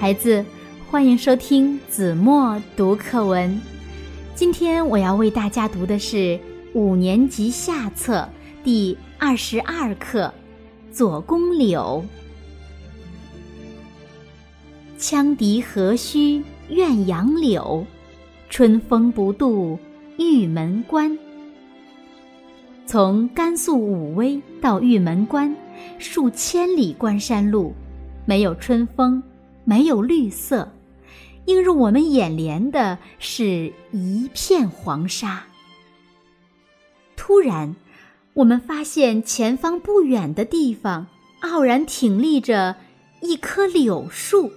孩子，欢迎收听子墨读课文。今天我要为大家读的是五年级下册第二十二课《左公柳》。羌笛何须怨杨柳，春风不度玉门关。从甘肃武威到玉门关，数千里关山路，没有春风，没有绿色，映入我们眼帘的是一片黄沙。突然，我们发现前方不远的地方，傲然挺立着一棵柳树。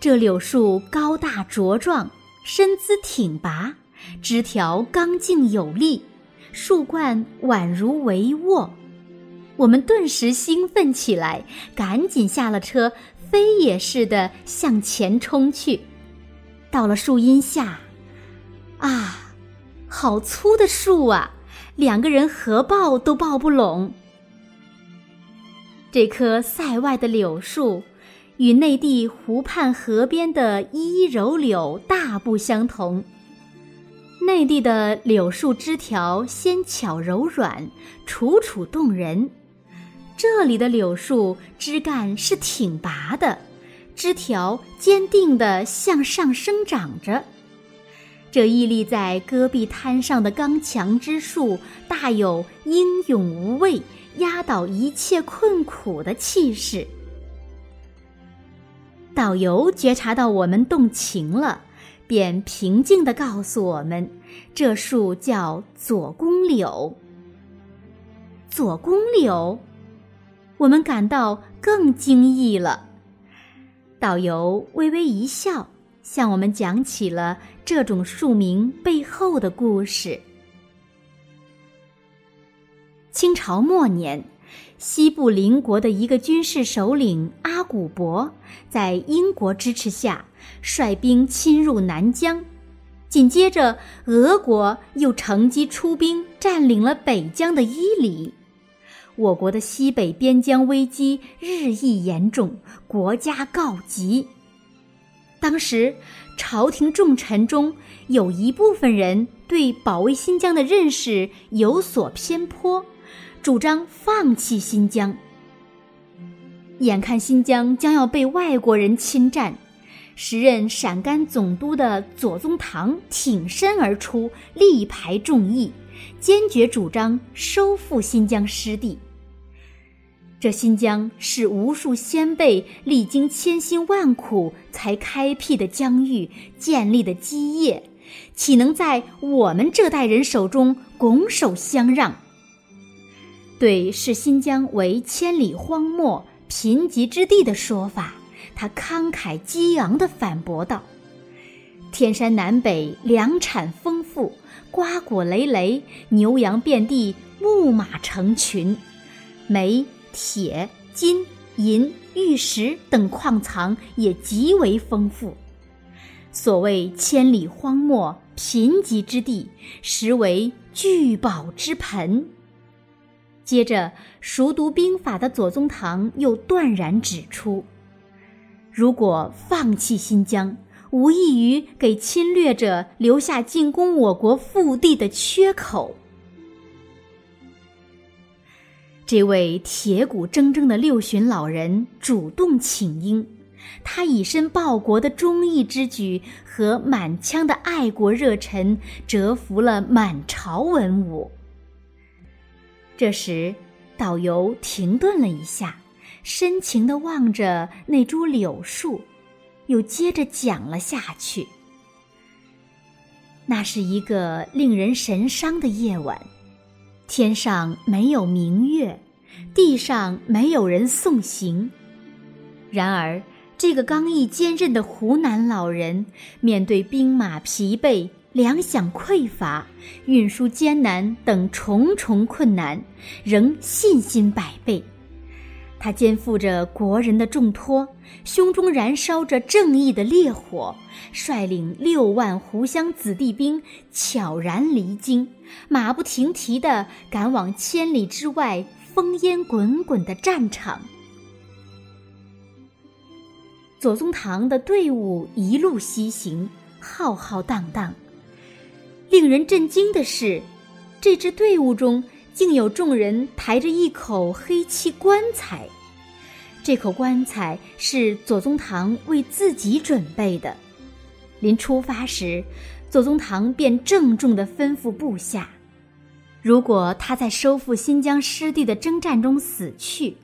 这柳树高大茁壮，身姿挺拔，枝条刚劲有力。树冠宛如帷幄，我们顿时兴奋起来，赶紧下了车，飞也似的向前冲去。到了树荫下，啊，好粗的树啊，两个人合抱都抱不拢。这棵塞外的柳树，与内地湖畔河边的依依柔柳大不相同。内地的柳树枝条纤巧柔软，楚楚动人；这里的柳树枝干是挺拔的，枝条坚定地向上生长着。这屹立在戈壁滩上的刚强之树，大有英勇无畏、压倒一切困苦的气势。导游觉察到我们动情了。便平静地告诉我们，这树叫左公柳。左公柳，我们感到更惊异了。导游微微一笑，向我们讲起了这种树名背后的故事。清朝末年。西部邻国的一个军事首领阿古柏，在英国支持下率兵侵入南疆，紧接着俄国又乘机出兵占领了北疆的伊犁，我国的西北边疆危机日益严重，国家告急。当时，朝廷重臣中有一部分人对保卫新疆的认识有所偏颇。主张放弃新疆。眼看新疆将要被外国人侵占，时任陕甘总督的左宗棠挺身而出，力排众议，坚决主张收复新疆失地。这新疆是无数先辈历经千辛万苦才开辟的疆域，建立的基业，岂能在我们这代人手中拱手相让？对视新疆为千里荒漠、贫瘠之地的说法，他慷慨激昂地反驳道：“天山南北粮产丰富，瓜果累累，牛羊遍地，牧马成群，煤、铁、金、银、玉石等矿藏也极为丰富。所谓千里荒漠、贫瘠之地，实为聚宝之盆。”接着，熟读兵法的左宗棠又断然指出：如果放弃新疆，无异于给侵略者留下进攻我国腹地的缺口。这位铁骨铮铮的六旬老人主动请缨，他以身报国的忠义之举和满腔的爱国热忱，折服了满朝文武。这时，导游停顿了一下，深情地望着那株柳树，又接着讲了下去。那是一个令人神伤的夜晚，天上没有明月，地上没有人送行。然而，这个刚毅坚韧的湖南老人，面对兵马疲惫。粮饷匮乏、运输艰难等重重困难，仍信心百倍。他肩负着国人的重托，胸中燃烧着正义的烈火，率领六万湖湘子弟兵悄然离京，马不停蹄地赶往千里之外烽烟滚滚的战场。左宗棠的队伍一路西行，浩浩荡荡。令人震惊的是，这支队伍中竟有众人抬着一口黑漆棺材。这口棺材是左宗棠为自己准备的。临出发时，左宗棠便郑重地吩咐部下：如果他在收复新疆失地的征战中死去，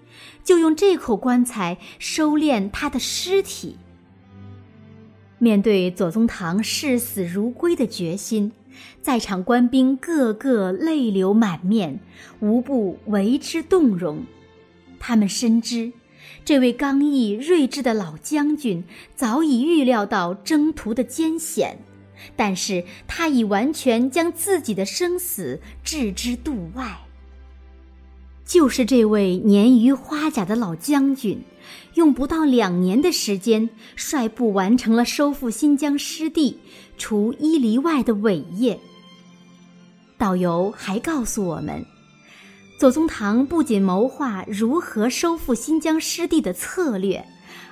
就用这口棺材收敛他的尸体。面对左宗棠视死如归的决心，在场官兵个个泪流满面，无不为之动容。他们深知。这位刚毅睿智的老将军早已预料到征途的艰险，但是他已完全将自己的生死置之度外。就是这位年逾花甲的老将军，用不到两年的时间，率部完成了收复新疆失地、除伊犁外的伟业。导游还告诉我们。左宗棠不仅谋划如何收复新疆失地的策略，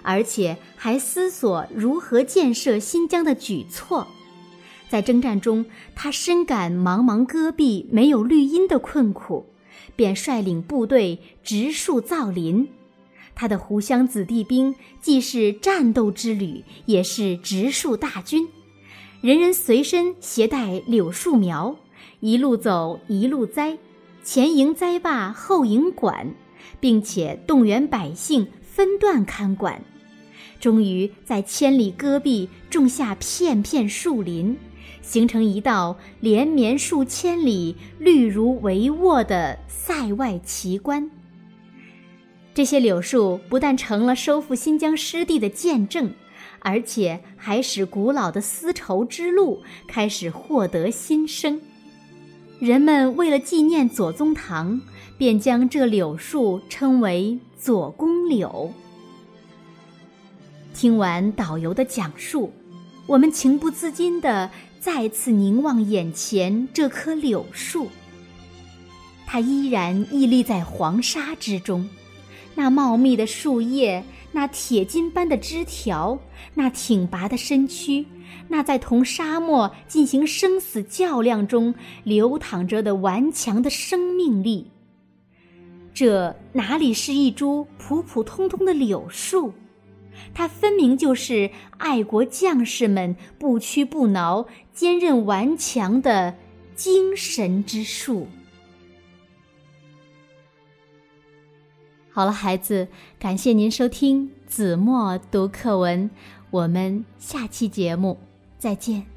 而且还思索如何建设新疆的举措。在征战中，他深感茫茫戈壁没有绿荫的困苦，便率领部队植树造林。他的湖湘子弟兵既是战斗之旅，也是植树大军，人人随身携带柳树苗，一路走一路栽。前营栽坝，后营管，并且动员百姓分段看管，终于在千里戈壁种下片片树林，形成一道连绵数千里、绿如帷幄的塞外奇观。这些柳树不但成了收复新疆失地的见证，而且还使古老的丝绸之路开始获得新生。人们为了纪念左宗棠，便将这柳树称为“左公柳”。听完导游的讲述，我们情不自禁地再次凝望眼前这棵柳树。它依然屹立在黄沙之中，那茂密的树叶，那铁筋般的枝条，那挺拔的身躯。那在同沙漠进行生死较量中流淌着的顽强的生命力，这哪里是一株普普通通的柳树？它分明就是爱国将士们不屈不挠、坚韧顽强的精神之树。好了，孩子，感谢您收听子墨读课文。我们下期节目再见。